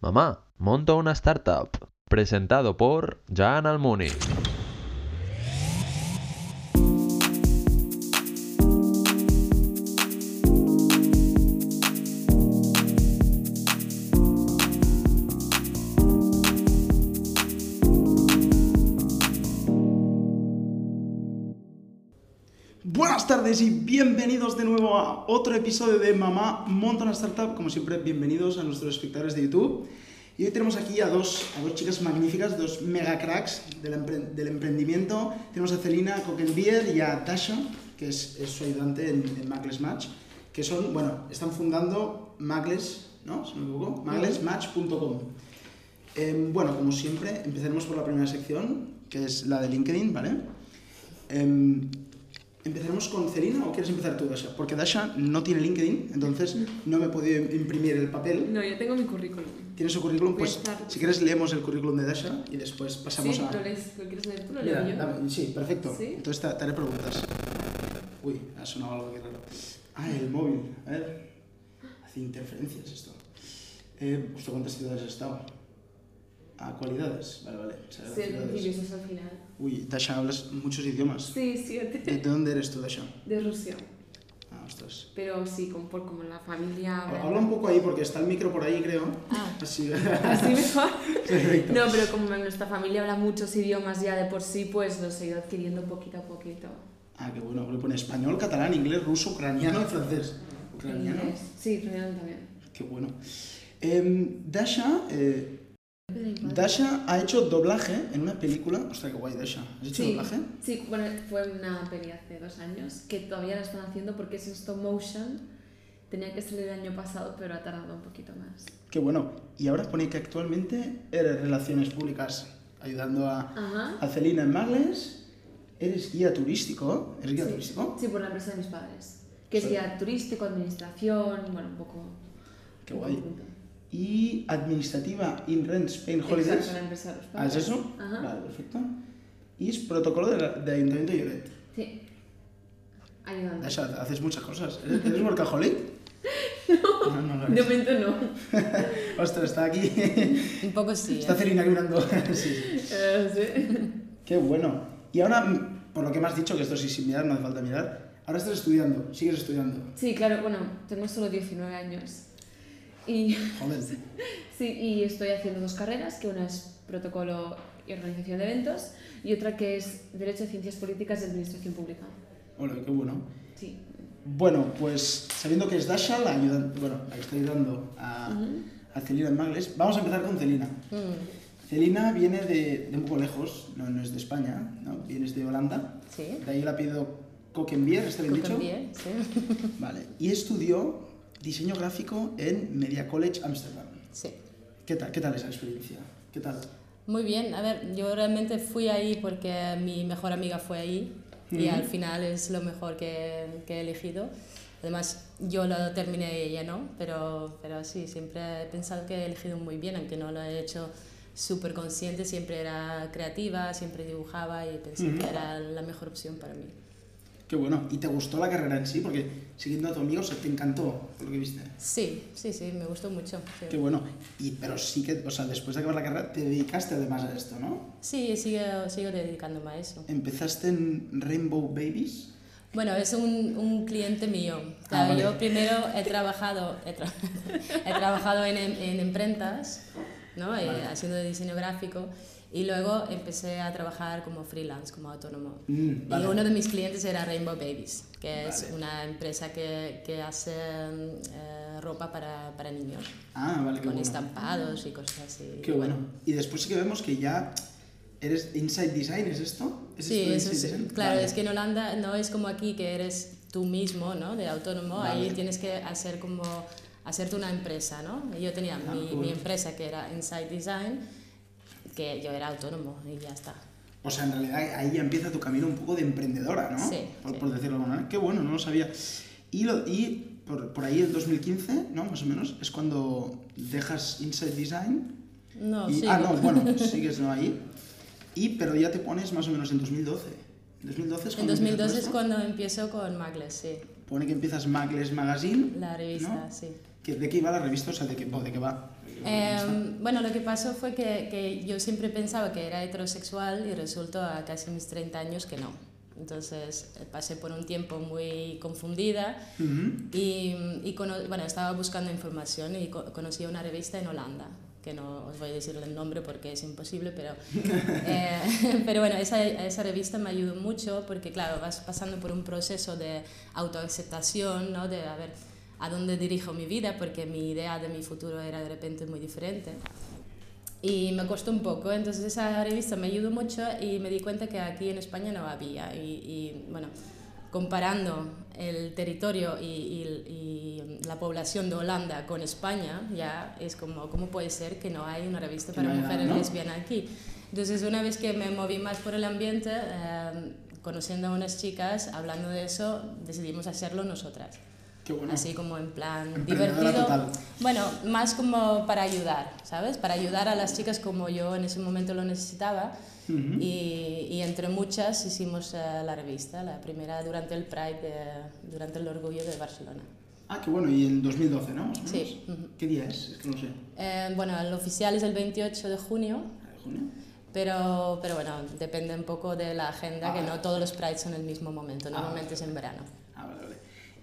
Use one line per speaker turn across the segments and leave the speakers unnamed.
Mamá, monto una startup. Presentado por Jan Almuni.
Bienvenidos de nuevo a otro episodio de Mamá Monta una Startup. Como siempre, bienvenidos a nuestros espectadores de YouTube. Y hoy tenemos aquí a dos, a dos chicas magníficas, dos mega cracks del, empre- del emprendimiento. Tenemos a Celina Coquenbier y a Tasha, que es, es su ayudante en, en Match, que son, bueno, están fundando Magles, ¿no? Si me equivoco, maglesmatch.com. Em, bueno, como siempre, empezaremos por la primera sección, que es la de LinkedIn, ¿vale? Em, ¿Empezaremos con Celina o quieres empezar tú, Dasha? Porque Dasha no tiene LinkedIn, entonces no me he podido imprimir el papel.
No, yo tengo mi currículum.
¿Tienes su currículum?
Voy a
Pues
estar-
si quieres leemos el currículum de Dasha y después pasamos
sí,
a...
¿Lo, lees, ¿Lo quieres leer tú? ¿Lo
Mira,
leo yo?
dame- sí, perfecto.
¿Sí?
Entonces te, te haré preguntas. Uy, ha sonado algo aquí raro. Ah, el móvil. A ver. Hace interferencias esto. Eh, ¿Usted cuántas ciudades ha estado? Ah, cualidades. Vale, vale.
Sí, al
ciudades.
principio, eso es al final.
Uy, Dasha, hablas muchos idiomas.
Sí, siete.
¿De, de dónde eres tú, Dasha?
De Rusia.
Ah, ostras.
Pero sí, como, por, como la familia...
Habla un poco ahí porque está el micro por ahí, creo.
Ah.
Así.
Así mejor.
Perfecto.
No, pero como nuestra familia habla muchos idiomas ya de por sí, pues los he ido adquiriendo poquito a poquito.
Ah, qué bueno. Le pone español, catalán, inglés, ruso, ucraniano y francés. Ucraniano.
Sí, ucraniano también.
Qué bueno. Em, Dasha, eh, Dasha ha hecho doblaje en una película. Ostras, qué guay, Dasha. ¿Has hecho
Sí,
doblaje?
sí, bueno, fue una peli hace dos años que todavía la están haciendo porque es en stop motion. Tenía que salir el año pasado, pero ha tardado un poquito más.
Qué bueno. Y ahora pone que actualmente eres Relaciones Públicas, ayudando a,
Ajá.
a Celina en Magles. Eres guía turístico. ¿Eres guía
sí.
turístico?
Sí, por la empresa de mis padres. Que es guía turístico, administración, bueno, un poco.
Qué guay. Y administrativa in Rent Spain Holidays.
Exacto, la empresa de los
¿Ah, es eso?
Ajá.
Vale, perfecto. Y es protocolo de, la- de Ayuntamiento de Lloret.
Sí. Ayudando.
Dasha, haces muchas cosas. ¿Eres, eres workaholic? No, no, lo
De momento no.
Ostras, está aquí.
Un poco sí.
Está
¿eh?
Celina mirando. sí, sí.
Eh, sí.
Qué bueno. Y ahora, mm, por lo que me has dicho, que esto sí sin mirar, no hace falta mirar, ahora estás estudiando, sigues estudiando.
Sí, claro, bueno, tengo solo 19 años. Y,
Joder.
sí, y estoy haciendo dos carreras, que una es protocolo y organización de eventos y otra que es Derecho de Ciencias Políticas y Administración Pública.
Bueno, qué bueno.
Sí.
Bueno, pues sabiendo que es Dasha, la, bueno, la que está ayudando a, a Celina en Magles, vamos a empezar con Celina.
Mm,
Celina viene de, de un poco lejos, no, no es de España, ¿no? vienes de Holanda.
Sí.
De ahí el apellido Coquenbier, ¿está bien dicho?
Bien, sí.
Vale. Y estudió diseño gráfico en Media College Amsterdam.
Sí.
¿Qué tal, ¿Qué tal esa experiencia? ¿Qué tal?
Muy bien. A ver, yo realmente fui ahí porque mi mejor amiga fue ahí y al final es lo mejor que, que he elegido. Además, yo lo terminé y ella no, pero, pero sí, siempre he pensado que he elegido muy bien, aunque no lo he hecho súper consciente, siempre era creativa, siempre dibujaba y pensé que era la mejor opción para mí.
Qué bueno. ¿Y te gustó la carrera en sí? Porque siguiendo a tu amigo, te encantó lo que viste.
Sí, sí, sí, me gustó mucho. sí.
Qué bueno. Y, pero sí que, o sea, después de acabar la carrera, te dedicaste además a esto, ¿no?
Sí, sigo, sigo dedicándome a eso.
Empezaste en Rainbow Babies.
Bueno, es un, un cliente mío. O sea,
Ah, vale.
Yo primero he trabajado, he, tra- he trabajado en, en imprentas, ¿no? Eh,
Vale.
haciendo diseño gráfico, y luego empecé a trabajar como freelance, como autónomo.
Mm, vale.
Y uno de mis clientes era Rainbow Babies, que es
Vale.
una empresa que, que hace eh, ropa para, para niños,
Ah, vale, qué
con
bueno.
estampados y cosas así.
Qué bueno. Y después sí que vemos que ya eres Inside Design, ¿es esto? ¿Es
Sí,
esto
eso es, claro,
Vale.
es que en Holanda no es como aquí que eres tú mismo, ¿no? De autónomo, ahí tienes que hacer como, hacerte una empresa, ¿no? Yo tenía
Ah,
mi,
qué bueno.
mi empresa que era Inside Design, que yo era autónomo y ya está.
O sea, en realidad ahí ya empieza tu camino un poco de emprendedora, ¿no?
Sí,
Por,
sí.
por decirlo de alguna manera. Qué bueno, no lo sabía. Y, lo, y por, por ahí, el 2015, ¿no? Más o menos, es cuando dejas Inside Design.
No, sí.
Ah, no, bueno, sigues ¿no? ahí. Y, pero ya te pones más o menos en 2012. En 2012 es
En
cuando todo
2012 es cuando empiezo con Magles, sí.
Pone que empiezas Magles Magazine.
La revista,
¿no?
sí.
¿Qué- ¿De qué iba la revista? O sea, ¿de qué, de qué va?
Eh, bueno, lo que pasó fue que, que yo siempre pensaba que era heterosexual y resultó a casi mis 30 años que no. Entonces eh, pasé por un tiempo muy confundida
Ujú.
y, y cono- bueno, estaba buscando información y co- conocí una revista en Holanda, que no os voy a decir el nombre porque es imposible, pero, eh, pero bueno, esa, esa revista me ayudó mucho porque, claro, vas pasando por un proceso de autoaceptación, ¿no? de a ver a dónde dirijo mi vida, porque mi idea de mi futuro era de repente muy diferente. Y me costó un poco, entonces esa revista me ayudó mucho y me di cuenta que aquí en España no había. Y, y, bueno, comparando el territorio y, y- y la población de Holanda con España, ya es como, ¿cómo puede ser que no hay una revista para
no
mujeres
¿no?
lesbianas aquí? Entonces una vez que me moví más por el ambiente, eh, conociendo a unas chicas, hablando de eso, decidimos hacerlo nosotras.
Bueno.
Así como en plan divertido.
total.
Bueno, más como para ayudar, ¿sabes? Para ayudar a las chicas como yo en ese momento lo necesitaba.
Ujú.
y, y entre muchas hicimos eh, la revista, la primera durante el Pride, de- durante el Orgullo de Barcelona.
Ah, qué bueno. Y en 2012, ¿no?
Sí. ujú.
¿Qué día es? Es que no sé.
Eh, bueno, el oficial es el 28 de junio,
¿De junio?
pero, pero bueno, depende un poco de la agenda,
Ah,
que
vale.
no todos los Prides son el mismo momento,
Ah,
normalmente
vale.
es en verano.
Ah, vale, vale.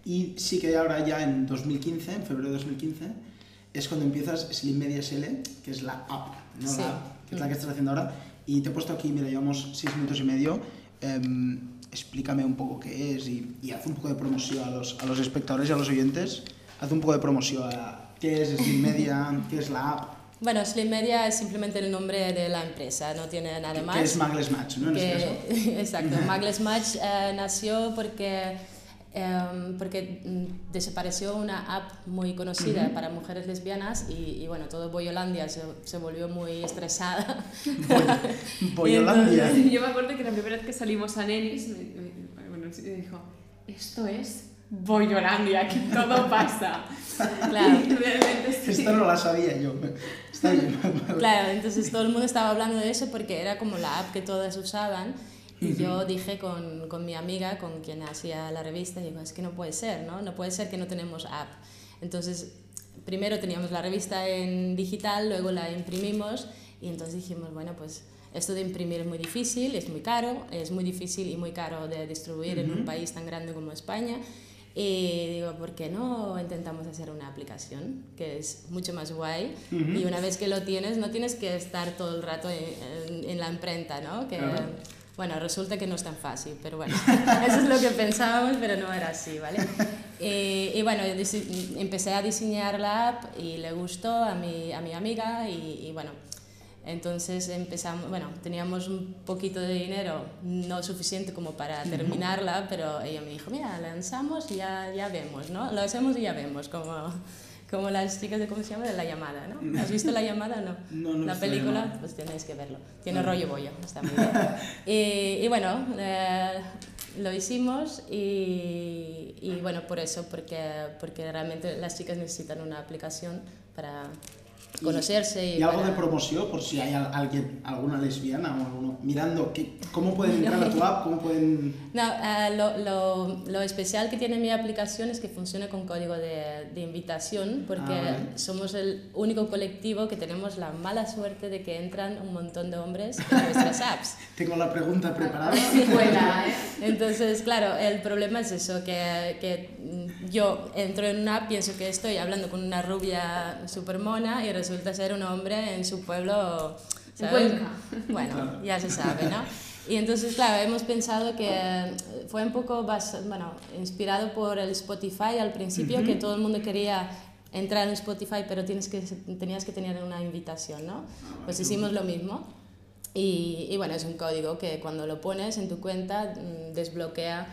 Y sí que ahora ya en 2015, en febrero de 2015, es cuando empiezas Slim Media SL, que es la app, no
Sí.
la app, que es la
Mm.
que estás haciendo ahora. Y te he puesto aquí, mira, llevamos seis minutos y medio. em, explícame un poco qué es y, y haz un poco de promoción a los, a los espectadores y a los oyentes. Haz un poco de promoción a qué es Slim Media, qué es la app,
Bueno, Slim Media es simplemente el nombre de la empresa, no tiene nada más.
qué es Magles Match, ¿no? En este caso.
que, exacto, Magles Match eh, nació porque, em, porque mm, desapareció una app muy conocida para mujeres lesbianas y, y bueno, todo Boyolandia se, se volvió muy estresada.
Boyolandia.
Yo me acuerdo que la primera vez que salimos a Nenis, me, me- bueno, me dijo, esto es Boyolandia, aquí todo pasa.
Claro.
Realmente sí.
Esta no la sabía yo. Está bien.
Claro, entonces todo el mundo estaba hablando de eso porque era como la app que todas usaban. Y yo dije con, con mi amiga, con quien hacía la revista, digo, es que no puede ser, ¿no? No puede ser que no tenemos app. Entonces, primero teníamos la revista en digital, luego la imprimimos y entonces dijimos, bueno, pues esto de imprimir es muy difícil, es muy caro, es muy difícil y muy caro de distribuir en un país tan grande como España. Y digo, ¿por qué no intentamos hacer una aplicación que es mucho más guay? Y una vez que lo tienes, no tienes que estar todo el rato en, en- en la imprenta, ¿no? Que,
Claro.
Bueno, resulta que no es tan fácil, pero bueno, eso es lo que pensábamos, pero no era así, ¿vale? Y, y bueno, empecé a diseñar la app y le gustó a mi, a mi amiga y, y bueno, entonces empezamos, bueno, teníamos un poquito de dinero, no suficiente como para terminarla, pero ella me dijo, mira, lanzamos y ya, ya vemos, ¿no? Lo hacemos y ya vemos, como, como las chicas de, ¿cómo se llama? De La Llamada, ¿no? ¿Has visto La Llamada o no?
No, no
La película, pues tenéis que verlo. Tiene rollo bollo, está muy bien. y, y bueno, eh, lo hicimos y, y bueno, por eso, porque, porque realmente las chicas necesitan una aplicación para conocerse y,
Y algo
para-
de promoción, por si hay al- alguien, alguna lesbiana o alguno mirando, que, ¿cómo pueden entrar a tu app? ¿Cómo pueden...?
No, eh, lo, lo, lo especial que tiene mi aplicación es que funciona con código de, de invitación, porque
Ah, vale.
somos el único colectivo que tenemos la mala suerte de que entran un montón de hombres en nuestras apps.
Tengo la pregunta preparada.
¿eh?
Entonces, claro, el problema es eso, que, que yo entro en una app, pienso que estoy hablando con una rubia super mona y resulta ser un hombre en su pueblo, ¿sabes?
Cuenca.
Bueno, ya se sabe, ¿no? Y entonces, claro, hemos pensado que eh, fue un poco, bas- bueno, inspirado por el Spotify al principio, que todo el mundo quería entrar en Spotify, pero tienes que, tenías que tener una invitación, ¿no? Pues hicimos lo mismo. Y, y bueno, es un código que cuando lo pones en tu cuenta mm, desbloquea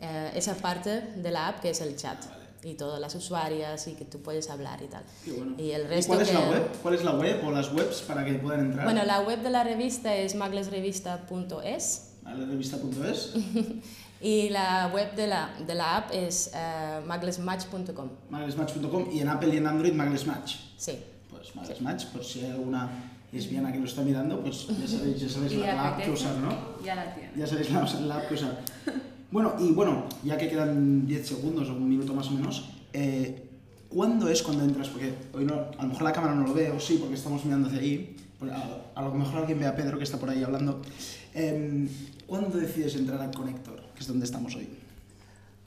eh, esa parte de la app que es el chat y todas las usuarias y que tú puedes hablar y tal.
Qué bueno.
Y el
¿Y
resto
cuál es
que-
la web? ¿Cuál es la web o las webs para que puedan entrar?
Bueno, la web de la revista es maglesrevista.es
A la revista.es,
y la web de la, de la app es eh, maglesmatch.com.
maglesmatch.com y en Apple y en Android Maglesmatch.
Sí.
Pues Maglesmatch, por si hay alguna lesbiana que lo está mirando, pues ya sabéis, ya sabéis
Y
la, la app que usar, ¿no?
Ya la tiene.
Ya sabéis la, la app que usar. Bueno, y bueno, ya que quedan 10 segundos o un minuto más o menos, eh, ¿Cuándo es cuando entras? Porque hoy no, a lo mejor la cámara no lo ve, o sí, porque estamos mirando hacia ahí. A, a lo mejor alguien ve a Pedro que está por ahí hablando. Em, ¿Cuándo decides entrar a Connector, que es donde estamos hoy?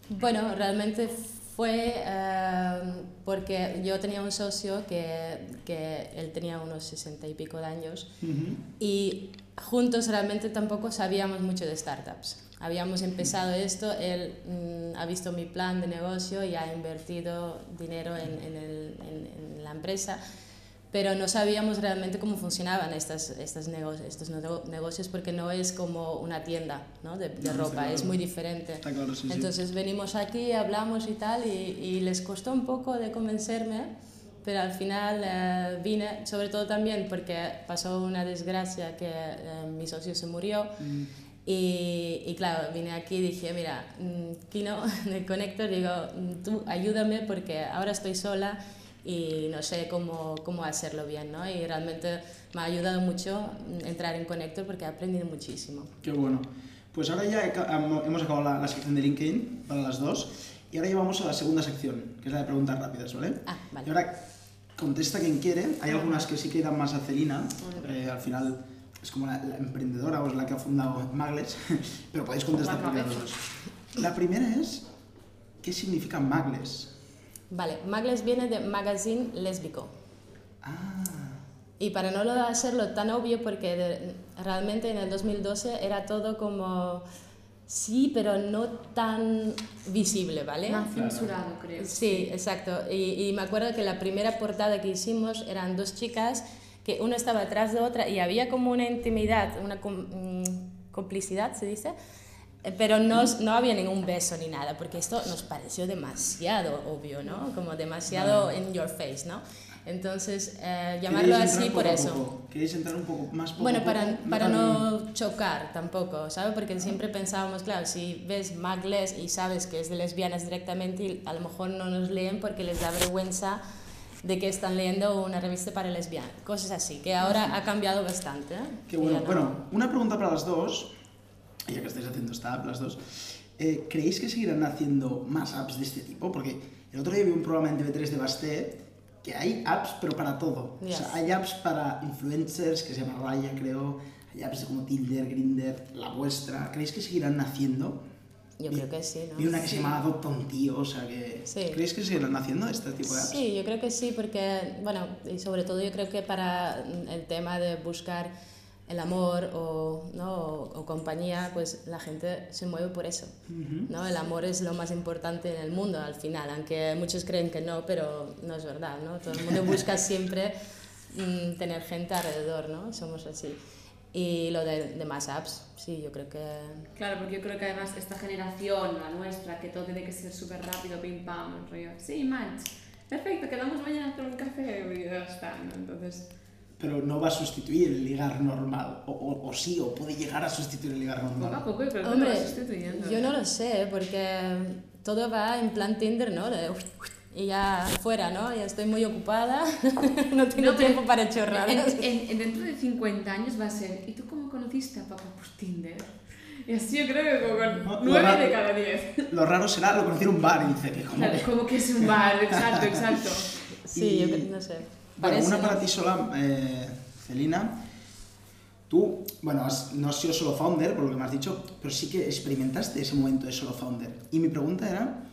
Bueno, realmente fue eh, porque yo tenía un socio que, que él tenía unos sesenta y pico de años
Ujú.
y juntos realmente tampoco sabíamos mucho de startups. Habíamos empezado esto, él mm, ha visto mi plan de negocio y ha invertido dinero en, en el- en- en la empresa, pero no sabíamos realmente cómo funcionaban estas, estas nego- estos nego- negocios porque no es como una tienda ¿no? de, de
No,
ropa,
claro.
es muy diferente.
Está claro, sí, sí.
Entonces venimos aquí, hablamos y tal, y, y les costó un poco de convencerme, pero al final eh, vine, sobre todo también porque pasó una desgracia que eh, mi socio se murió.
Mm,
Y, y claro, vine aquí y dije, mira, mm, Kino de Connector, digo, mm, tú ayúdame porque ahora estoy sola y no sé cómo, cómo hacerlo bien, ¿no? Y realmente me ha ayudado mucho mm, entrar en Connector porque he aprendido muchísimo.
Qué bueno. Pues ahora ya hemos acabado la, la sección de LinkedIn para las dos. Y ahora ya vamos a la segunda sección, que es la de preguntas rápidas, ¿vale?
Ah, vale.
Y ahora contesta quien quiere. Hay algunas que sí que dan más a Celina. eh, al final es como la, la emprendedora o es la que ha fundado Magles. Pero podéis contestar por las dos. La primera es, ¿qué significa Magles?
Vale, Magles viene de magazine lésbico.
Ah,
Y para no lo hacerlo tan obvio, porque de- realmente en el 2012 era todo como, sí, pero no tan visible, ¿vale?
Más censurado, creo.
Sí, exacto. Y, y me acuerdo que la primera portada que hicimos eran dos chicas que una estaba atrás de otra y había como una intimidad, una com- mm, complicidad, se dice, Eh, pero no, no había ningún beso ni nada, porque esto nos pareció demasiado obvio, ¿no? Como demasiado in your face, ¿no? Entonces, eh, llamarlo
¿queréis
así por eso.
poco? ¿Queréis entrar un poco más poco
Bueno, para, para no chocar tampoco, ¿sabes? Porque siempre pensábamos, claro, si ves Magles y sabes que es de lesbianas directamente, y a lo mejor no nos leen porque les da vergüenza de que están leyendo una revista para lesbianas, cosas así, que ahora ha cambiado bastante. ¿eh?
Qué bueno.
no-
Bueno, una pregunta para las dos, ya que estáis haciendo esta app, las dos. Eh, ¿Creéis que seguirán haciendo más apps de este tipo? Porque el otro día vi un programa en TV3 de Basté que hay apps, pero para todo. O sea, hay apps para influencers, que se llama Raya, creo. Hay apps como Tinder, Grinder, la vuestra. ¿Creéis que seguirán haciendo?
Yo creo que sí, ¿no?
Vi una que se llama Adopta un tío, o sea que...
Sí.
¿Creéis que seguirán haciendo este tipo de apps?
Sí, yo creo que sí, porque, bueno, y sobre todo yo creo que para el tema de buscar el amor o, ¿no? o, o compañía, pues la gente se mueve por eso. ¿no? El amor es lo más importante en el mundo al final, aunque muchos creen que no, pero no es verdad. ¿no? Todo el mundo busca siempre mm, tener gente alrededor, ¿no? somos así. Y lo de, de más apps, sí, yo creo que...
Claro, porque yo creo que además esta generación, la nuestra, que todo tiene que ser súper rápido, pim pam, rollo, sí, match, perfecto, quedamos mañana a tomar un café y ya está, ¿no? Entonces,
Pero no va a sustituir el ligar normal. O, o- o sí, o puede llegar a sustituir el ligar normal.
poco a poco, pero
Hombre,
lo vas sustituyendo.
yo no lo sé, porque todo va en plan Tinder, ¿no? De, y ya fuera, ¿no? Ya estoy muy ocupada, no tengo
No,
tiempo para chorrar.
En, en- en dentro de 50 años va a ser, ¿y tú cómo conociste a papá por Tinder? Y así yo creo que como con
lo
9
raro-
de cada 10.
Lo raro será, lo conocí en un bar y dice que como...
Claro, como que es un bar, exacto, exacto.
Sí, yo
Y-
creo- no sé.
Bueno, una
¿no?
para ti sola, eh, Celina. Tú, bueno, has- no has sido solo founder, por lo que me has dicho, pero sí que experimentaste ese momento de solo founder. Y mi pregunta era,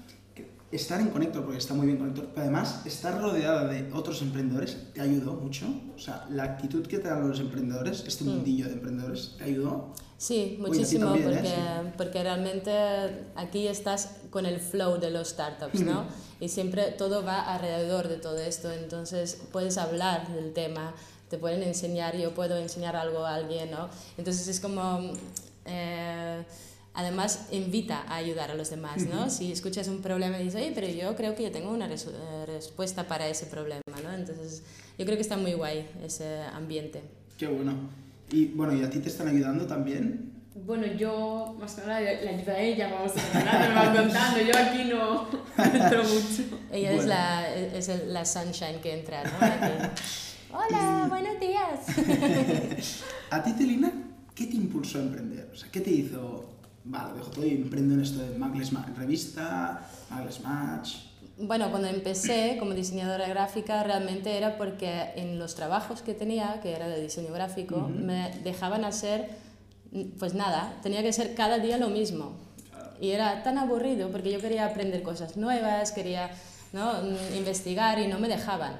estar en Connector, porque está muy bien Connector, pero además estar rodeada de otros emprendedores, ¿te ayudó mucho? O sea, la actitud que te dan los emprendedores, este
Mm.
mundillo de emprendedores, ¿te ayudó?
Sí,
Oye,
muchísimo,
también, ¿eh?
porque, porque realmente aquí estás con el flow de los startups, ¿no? Y siempre todo va alrededor de todo esto, entonces puedes hablar del tema, te pueden enseñar, yo puedo enseñar algo a alguien, ¿no? Entonces es como, eh, además invita a ayudar a los demás, ¿no? Si escuchas un problema y dices, oye, pero yo creo que yo tengo una resu- eh, respuesta para ese problema, ¿no? Entonces yo creo que está muy guay ese ambiente.
Qué bueno. Y bueno, ¿y a ti te están ayudando también?
Bueno, yo más que nada le ayudo a ella, vamos a hablar, me va contando, yo aquí no entro mucho.
Ella es,
Bueno.
la, es el- la sunshine que entra, ¿no? Aquí. Hola, buenos días.
¿A ti, Celina, qué te impulsó a emprender? O sea, ¿qué te hizo, vale, dejo todo y emprendo en esto de Magles Ma- Revista, Magles Match?
bueno, cuando empecé como diseñadora gráfica realmente era porque en los trabajos que tenía, que era de diseño gráfico, me dejaban hacer, pues nada, tenía que hacer cada día lo mismo. Y era tan aburrido porque yo quería aprender cosas nuevas, quería ¿no? Mm, investigar y no me dejaban.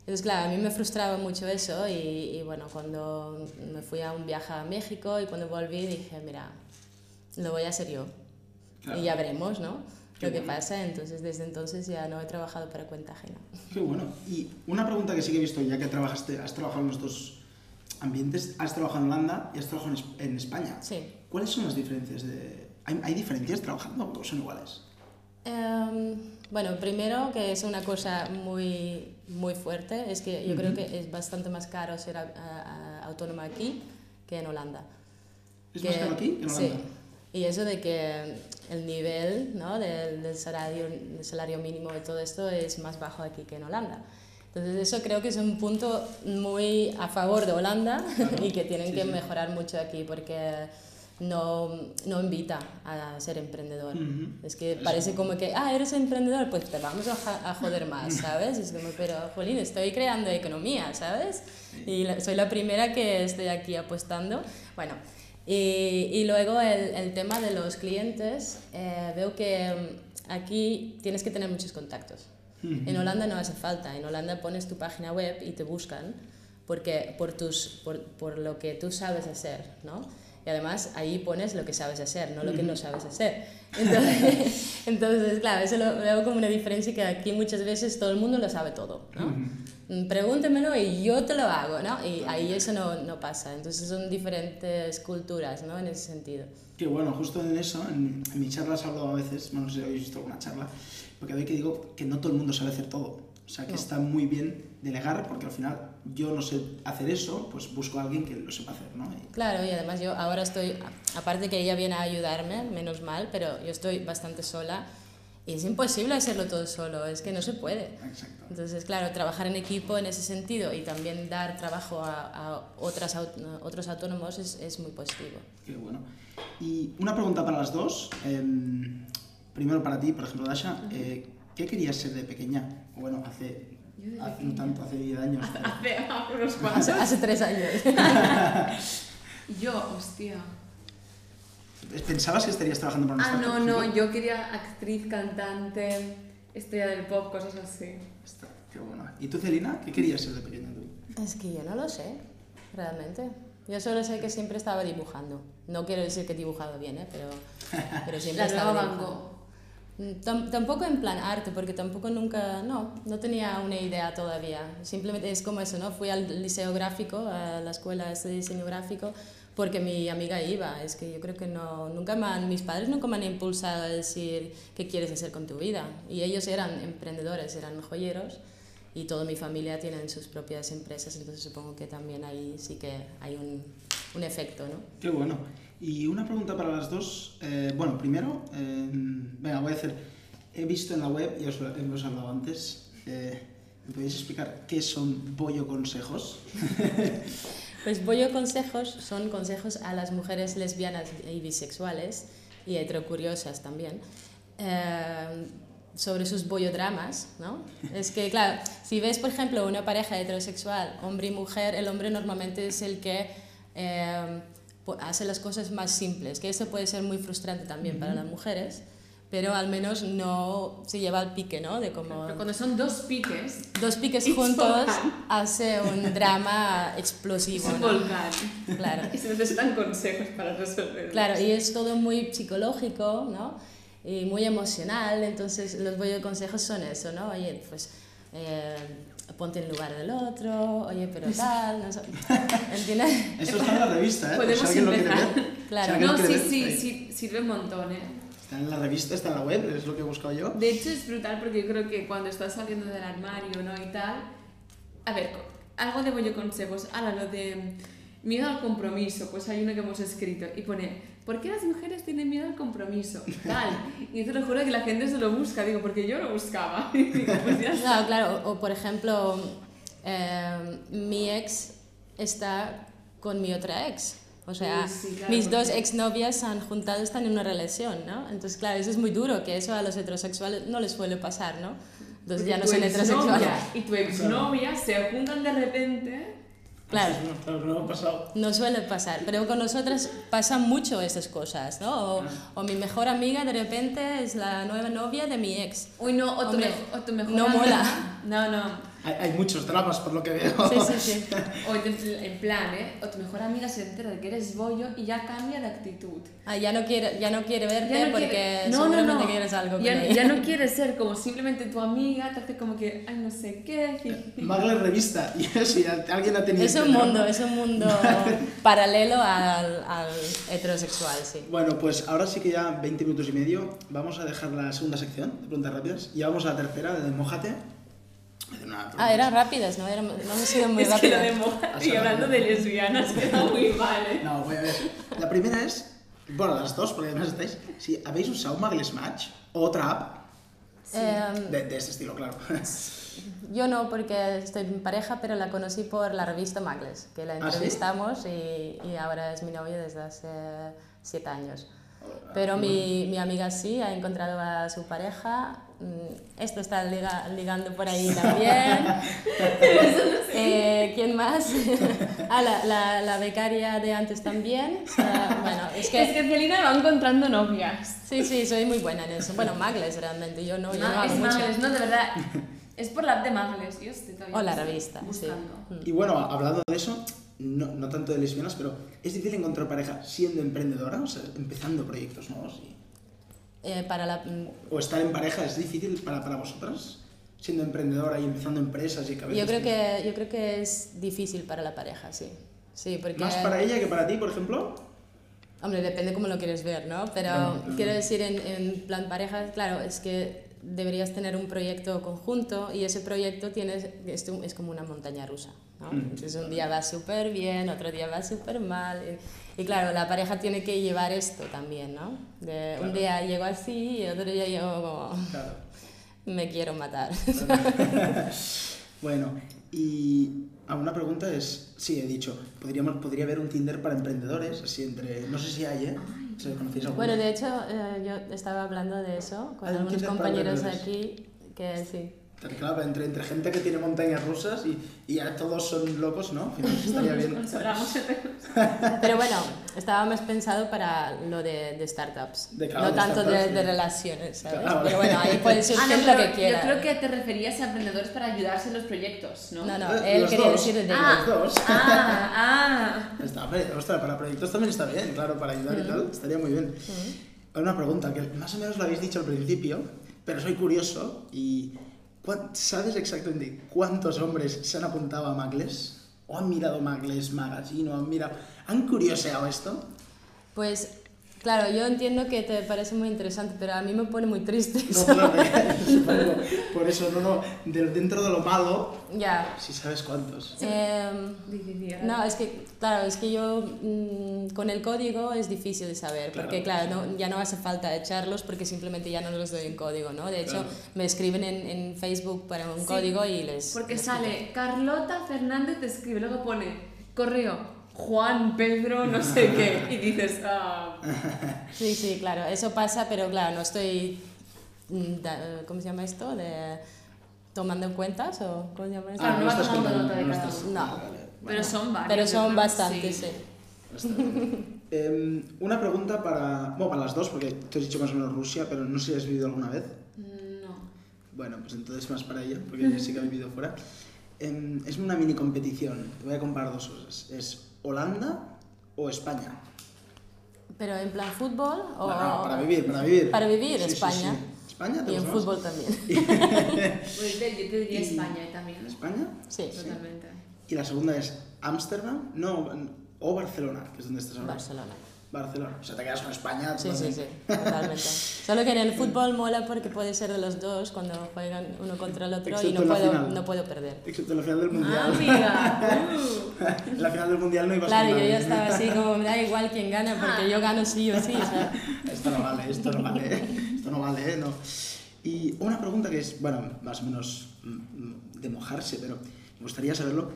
Entonces, claro, a mí me frustraba mucho eso y, y, bueno, cuando me fui a un viaje a México y cuando volví dije, mira, lo voy a hacer yo.
Claro.
Y ya veremos, ¿no?
Qué
lo que
bueno.
pasa. Entonces, desde entonces ya no he trabajado para cuenta ajena.
Qué bueno. Y una pregunta que sí que he visto, ya que trabajaste, has trabajado en los dos ambientes, has trabajado en Holanda y has trabajado en, Es- en España.
Sí.
¿Cuáles son las diferencias de...? ¿Hay, hay diferencias trabajando o son iguales?
Em, bueno, primero que es una cosa muy, muy fuerte, es que yo creo que es bastante más caro ser a- a- a- autónoma aquí que en Holanda.
¿Es más caro aquí que en
Sí. Y eso de que el nivel ¿no? del, del salario, del salario mínimo y todo esto es más bajo aquí que en Holanda. Entonces eso creo que es un punto muy a favor de Holanda y que tienen
Sí,
que
sí.
mejorar mucho aquí porque no, no invita a ser emprendedor.
Ujú.
Es que parece como que, ah, eres emprendedor, pues te vamos a, joder más, ¿sabes? Es como, pero, Jolín, estoy creando economía, ¿sabes? Y soy la primera que estoy aquí apostando. Bueno, y, y luego el, el tema de los clientes, eh, veo que mm, aquí tienes que tener muchos contactos. En Holanda no hace falta, en Holanda pones tu página web y te buscan porque, por, tus, por, por lo que tú sabes hacer, ¿no? Y además ahí pones lo que sabes hacer, no lo que no sabes hacer. Entonces, entonces, claro, eso lo veo como una diferencia que aquí muchas veces todo el mundo lo sabe todo, ¿no? Mm, Pregúntemelo y yo te lo hago, ¿no? Y ahí eso no, no pasa. Entonces son diferentes culturas, ¿no? En ese sentido.
Que bueno, justo en eso, en, en mis charlas hablo a veces, bueno, no sé si habéis visto alguna charla, porque veo que digo que no todo el mundo sabe hacer todo. O sea, que
No.
está muy bien delegar, porque al final yo no sé hacer eso, pues busco a alguien que lo sepa hacer, ¿no? Y-
Claro, y además yo ahora estoy, a- aparte que ella viene a ayudarme, menos mal, pero yo estoy bastante sola y es imposible hacerlo todo solo, es que no se puede.
Exacto.
Entonces, claro, trabajar en equipo en ese sentido y también dar trabajo a, a otras, aut- otros autónomos es, es muy positivo.
Qué bueno. Y una pregunta para las dos. em, primero para ti, por ejemplo, Dasha. eh, ¿Qué querías ser de pequeña? O bueno, hace, hace no
pequeña.
tanto, hace 10 años.
Hace, hace unos cuantos.
hace tres años.
Yo, hostia.
¿Pensabas que estarías trabajando para una
Ah, no, no, yo quería actriz, cantante, estrella del pop, cosas así.
Está, Qué bueno. ¿Y tú, Celina? ¿Qué querías ser de pequeña tú?
Es que yo no lo sé, realmente. Yo solo sé que siempre estaba dibujando. No quiero decir que he dibujado bien, ¿eh? pero, pero siempre
La
estaba dibujando. Mm, Tam- tampoco en plan arte, porque tampoco nunca, no, no tenía una idea todavía. Simplemente es como eso, ¿no? Fui al liceo gráfico, a la escuela de diseño gráfico, porque mi amiga iba. Es que yo creo que no, nunca me han, mis padres nunca me han impulsado a decir qué quieres hacer con tu vida. Y ellos eran emprendedores, eran joyeros, y toda mi familia tienen sus propias empresas, entonces supongo que también ahí sí que hay un, un efecto, ¿no?
Qué bueno. Y una pregunta para las dos. Eh, bueno, primero, eh, venga, voy a hacer. He visto en la web, ya os hemos hablado antes, eh, ¿me podéis explicar qué son bollo consejos?
Pues Bollo Consejos son consejos a las mujeres lesbianas y bisexuales y heterocuriosas también eh, sobre sus bollodramas, ¿no? Es que, claro, si ves, por ejemplo, una pareja heterosexual, hombre y mujer, el hombre normalmente es el que eh, hace las cosas más simples, que eso puede ser muy frustrante también para las mujeres, pero al menos no se lleva al pique, ¿no? De como...
Pero cuando son dos piques,
Dos piques
It's
juntos
volcán.
hace un drama
es
explosivo.
un
¿no?
volcán.
Claro.
Y se necesitan consejos para resolverlo.
Claro, y es todo muy psicológico, ¿no? Y muy emocional, entonces los consejos son eso, ¿no? Oye, pues eh, ponte en lugar del otro, oye, pero tal, no sé. ¿Entiendes?
Esto está en la revista, ¿eh? Si
Podemos
quiere
empezar.
Claro.
Si
No, sí,
ver,
sí, sirve un montón, ¿eh?
Está en la revista, está en la web, es lo que he buscado yo.
De hecho, es brutal porque yo creo que cuando estás saliendo del armario, ¿no? Y tal. A ver, algo de bollo consejos. Ahora, lo de miedo al compromiso, pues hay uno que hemos escrito y pone. ¿Por qué las mujeres tienen miedo al compromiso? Tal. Y te lo juro que la gente se lo busca. Digo, porque yo lo buscaba. Digo, pues ya.
Claro, claro, o, o por ejemplo, eh, mi ex está con mi otra ex. O sea,
Uy, sí, claro,
mis dos exnovias se han juntado, están en una relación, ¿no? Entonces, claro, eso es muy duro, que eso a los heterosexuales no les suele pasar, ¿no? Entonces ya no son heterosexuales.
Y tu exnovia se juntan de repente.
Claro.
No, no ha pasado.
No suele pasar, pero con nosotras pasan mucho esas cosas, ¿no? O, o mi mejor amiga de repente es la nueva novia de mi ex.
Uy, no, o tu,
Hombre,
mej- o tu mejor
no
amiga-
mola.
No, no.
Hay, hay muchos dramas por lo que veo.
Sí, sí, sí.
O en, en plan, ¿eh? O tu mejor amiga se entera de que eres bollo y ya cambia de actitud.
Ah, ya no quiere, ya no quiere verte
Ya no
porque
quiere- no, no,
seguramente
no.
quieres algo con
ya,
ella.
ya no quiere ser como simplemente tu amiga, te hace como que, ay, no sé qué.
Magler revista. Y eso, y alguien ha tenido.
Es un
drama.
mundo, es un mundo paralelo al, al heterosexual, sí.
Bueno, pues ahora sí que ya 20 minutos y medio. Vamos a dejar la segunda sección de preguntas rápidas. Y vamos a la tercera, de Mojate.
Ah, eran rápidas, ¿no? Eran, no hemos sido muy
es que lo
rápidas.
de y hablando de lesbianas queda muy mal, ¿eh?
No, voy a ver. La primera es. Bueno, las dos, porque además estáis. Si habéis usado Magles Match o otra app
Em,
de, de este estilo, claro.
yo no, porque estoy en pareja, pero la conocí por la revista Magles, que la
¿Ah, sí?
entrevistamos y, y ahora es mi novia desde hace siete años. Pero mi, mi amiga sí ha encontrado a su pareja. Mm, Esto está liga- ligando por ahí también. Eh, ¿Quién más? ah, la, la, la becaria de antes también. Bueno, es
Es
que
que Celina va encontrando novias.
sí, sí, soy muy buena en eso. Bueno, Magles realmente, yo no, yo no hago
es
mucho.
Magles, no, de verdad. Es por la app de Magles. Yo estoy todavía
O la revista, sí.
buscando.
Y bueno, hablando de eso, no, no tanto de lesbianas, pero es difícil encontrar pareja siendo emprendedora, o sea, empezando proyectos nuevos. y-
Eh, para la, mm,
O estar en pareja es difícil para, para vosotras, siendo emprendedora y empezando empresas y cabezas.
yo creo que yo creo que es difícil para la pareja, sí. Sí, porque
Más para ella que para ti, por ejemplo.
Hombre, depende cómo lo quieres ver, ¿no? Pero quiero decir, en, en plan pareja, claro, es que deberías tener un proyecto conjunto y ese proyecto tienes, es, es como una montaña rusa, ¿no?
Mm.
Entonces un día va súper bien, otro día va súper mal. Y, y claro, la pareja tiene que llevar esto también, ¿no? De, Un día llego así y otro día llego como,
Claro.
me quiero matar.
Bueno, y a una pregunta es, sí, he dicho, podríamos, podría haber un Tinder para emprendedores, así entre, no sé si hay, ¿eh? Si conocéis alguno.
Bueno, de hecho, eh, yo estaba hablando de eso con
Ah,
algunos compañeros aquí, que sí.
Claro, entre, entre gente que tiene montañas rusas y, y ya todos son locos, ¿no? Al final estaría bien.
Pero bueno, estaba más pensado para lo de, de startups,
De claro,
no
de
tanto de,
startups,
de
sí.
relaciones, ¿sabes?
Claro.
Pero bueno, ahí puedes
Ah,
decir
no,
lo que quieras.
Yo creo que te referías a emprendedores para ayudarse en los proyectos, ¿no?
No, no,
Eh,
él
los
quería
dos.
decir de
Ah,
Los dos.
ah, ah.
Está, ostras, para proyectos también está bien, claro, para ayudar y tal, estaría muy bien. Una pregunta que más o menos lo habéis dicho al principio, pero soy curioso y ¿cuán- ¿sabes exactamente cuántos hombres se han apuntado a Magles? ¿O han mirado Magles Magazine? ¿O han mirado... ¿Han curioseado esto?
Pues claro, yo entiendo que te parece muy interesante, pero a mí me pone muy triste.
No, claro, por eso, no, no, de- dentro de lo malo,
ya.
si sabes cuántos.
Em,
Difícil.
No, es que, claro, es que yo mm, con el código es difícil de saber, porque claro, no- ya no hace falta echarlos porque simplemente ya no los doy en código, ¿no? De hecho,
Claro.
me escriben en, en Facebook para un
Sí,
código y les...
Porque
les
sale Carlota Fernández te escribe, luego pone correo Juan Pedro no sé qué y dices, ah,
Sí, sí, claro, eso pasa, pero claro, no estoy... mm, ¿Cómo se llama esto? De, ¿Tomando en cuentas o cómo se llama esto?
Ah, no vas
estás
tomando nota de cada
uno.
vale, vale,
pero son varios.
Pero son bastantes, sí.
Bien. Em, una pregunta para, bueno, para las dos, porque tú has dicho más o menos Rusia, pero no sé si has vivido alguna vez.
No.
Bueno, pues entonces más para ella, porque ella sí que ha vivido fuera. Em, es una mini competición. Te voy a comparar dos cosas. ¿Es Holanda o España?
Pero en plan fútbol o...
No, no, para vivir, para vivir.
Para vivir,
Sí, sí,
España.
sí. ¿España? ¿Te
Y en
más?
fútbol también.
Pues yo te diría España también.
¿España?
Sí,
Totalmente.
Y la segunda es Ámsterdam, no, o Barcelona, que es donde estás ahora.
Barcelona.
Barcelona. O sea, te quedas con España.
Sí, sí,
totalmente.
sí, totalmente. Solo que en el fútbol mola porque puede ser de los dos cuando juegan uno contra el otro y
Excepto
no
en la
puedo,
final.
no puedo perder.
Excepto en la final del
Ah,
Mundial.
mira. Uh.
en la final del Mundial no ibas
Claro,
con
yo ya estaba así como me da igual quién gana porque yo gano sí o sí. o sea.
Esto no vale, esto no vale, esto no vale, ¿eh? no. Y una pregunta que es, bueno, más o menos mm, de mojarse, pero me gustaría saberlo.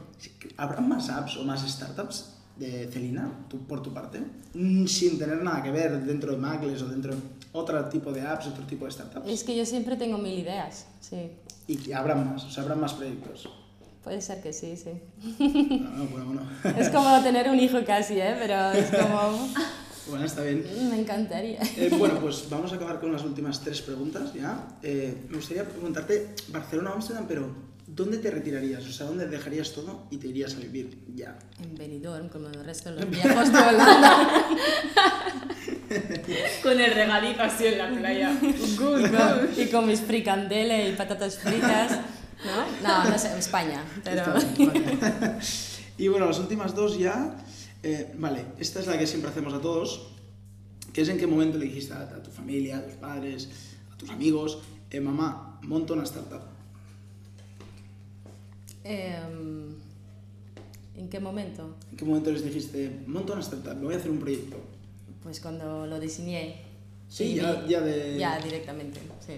¿Habrá más apps o más startups de Celina, tú, por tu parte, mm, sin tener nada que ver dentro de Magles o dentro de otro tipo de apps, otro tipo de startups?
Es que yo siempre tengo mil ideas, sí.
Y que habrán más, o sea, habrán más proyectos.
Puede ser que sí, sí.
No, no, bueno, bueno.
Es como tener un hijo casi, ¿eh? Pero es como...
Bueno, está bien.
Me encantaría.
Eh, bueno, pues vamos a acabar con las últimas tres preguntas ya. Eh, me gustaría preguntarte, Barcelona o Ámsterdam, pero ¿dónde te retirarías? O sea, ¿dónde dejarías todo y te irías a vivir ya?
En Benidorm, como el resto de los viejos de Holanda.
Con el regadito así en la playa. Good, good.
y con mis fricandeles y patatas fritas. ¿No? No, no sé, España. Pero...
Vale. y bueno, las últimas dos ya. eh, vale, esta es la que siempre hacemos a todos. Que es en qué momento le dijiste a, a tu familia, a tus padres, a tus amigos, eh, mamá, monto una startup.
Em, ¿En qué momento?
¿En qué momento les dijiste, monto una startup, me voy a hacer un proyecto?
Pues cuando lo diseñé.
Sí, ya,
vi-
ya de...
Ya, directamente, sí.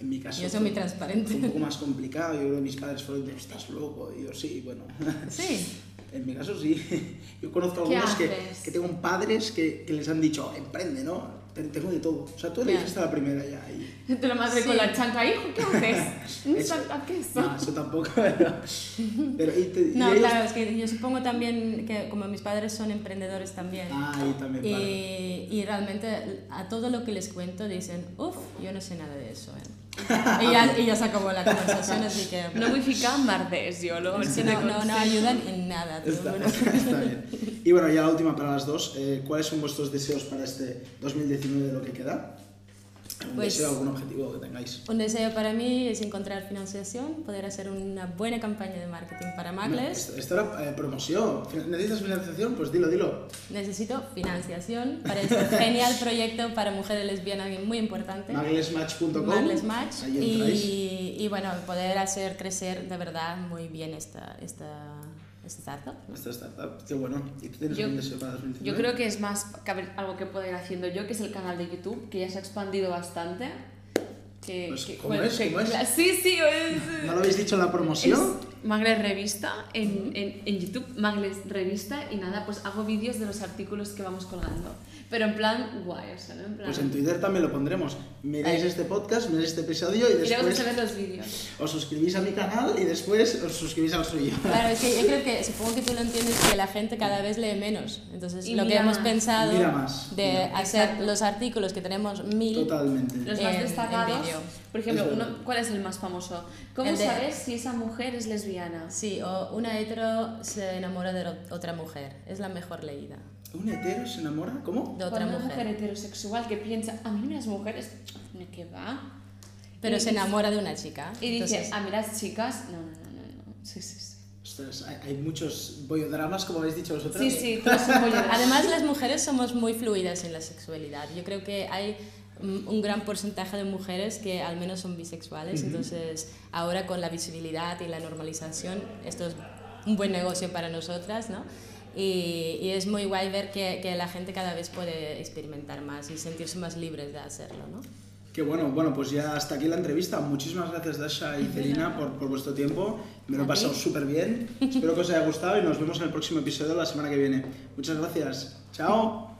En mi caso
Yo soy muy transparente.
un poco más complicado. Yo creo que mis padres fueron de, estás loco. Y yo, sí, bueno.
Sí.
En mi caso sí. Yo conozco
¿Qué
algunos que, que tengo padres que, que les han dicho, emprende, ¿no? Te- Tengo de todo. O sea, tú le
Ya.
dijiste a la primera ya. Y...
De la madre
Sí.
con la chanca, hijo, ¿qué haces? ¿Un
Eso-
chanca qué es?
No, eso tampoco. Pero, pero y te- y
No,
ellos-
claro, es que yo supongo también que como mis padres son emprendedores también.
Ah, y también,
Y,
vale.
y realmente a todo lo que les cuento dicen, uff, yo no sé nada de eso. ¿eh". Y, ya, y ya se acabó la conversación, así que...
No vull ficar jo, lo
Sí, no, no, no ayudan en nada.
está bien. Y bueno, ya la última para las dos. Eh, ¿Cuáles son vuestros deseos para este 2019 de lo que queda? ¿Algún
Pues-
deseo, algún objetivo que tengáis?
Un deseo para mí es encontrar financiación, poder hacer una buena campaña de marketing para Magles.
Esto, esto era eh, promoción. ¿Necesitas financiación? Pues dilo, dilo.
Necesito financiación para este genial proyecto para mujeres lesbianas muy importante.
Maglesmatch.com.
Magles Match
Ahí entráis.
y, y bueno, poder hacer crecer de verdad muy bien esta, esta, startup. ¿no?
Esta startup, qué bueno. ¿Y tú tienes
Yo-
algún deseo para 2019?
Yo creo que es más algo que puedo ir haciendo yo, que es el canal de YouTube, que ya se ha expandido bastante. Que,
Pues,
que-
¿cómo
bueno,
es?
que-
¿Cómo es?
cla- Sí, sí, es,
¿No lo habéis dicho en la promoción?
Es Magles Revista en, en, en YouTube, Magles Revista, y nada, pues hago vídeos de los artículos que vamos colgando. Pero en plan guay, o sea, ¿no? En plan...
Pues en Twitter también lo pondremos. Miráis este podcast, miráis este episodio y
y
después
se ven los vídeos.
os suscribís a mi canal y después os suscribís al suyo.
Claro, es que yo creo que, supongo que tú lo entiendes, que la gente cada vez lee menos. Entonces,
Y
lo que hemos
más.
pensado
Mira más,
de
mira.
hacer
Exacto.
los artículos que tenemos mil,
Totalmente.
Los más
En- en
destacados. Por ejemplo, uno, ¿cuál es el más famoso? ¿Cómo
El de-
sabes si esa mujer es lesbiana?
sí, o una hetero se enamora de otra mujer. Es la mejor leída.
¿Un hetero se enamora? ¿Cómo?
De otra
Cuando una
mujer.
mujer heterosexual que piensa, a mí las mujeres, ¿de qué va?
Pero
Y
se
dice-
enamora de una chica.
Y dice,
Entonces,
a mí las chicas, no, no, no, no, no. Sí, sí, sí.
Ostras, hay, hay muchos bollodramas, como habéis dicho vosotros.
Sí, sí, todos son.
Además, las mujeres somos muy fluidas en la sexualidad. Yo creo que hay un gran porcentaje de mujeres que al menos son bisexuales. Entonces, ahora con la visibilidad y la normalización, esto es un buen negocio para nosotras, ¿no? Y, y es muy guay ver que, que la gente cada vez puede experimentar más y sentirse más libres de hacerlo, ¿no?
Qué bueno, bueno, pues ya hasta aquí la entrevista. Muchísimas gracias Dasha y Celina por, por vuestro tiempo. Me lo he pasado súper bien. Espero que os haya gustado y nos vemos en el próximo episodio la semana que viene. Muchas gracias. Chao.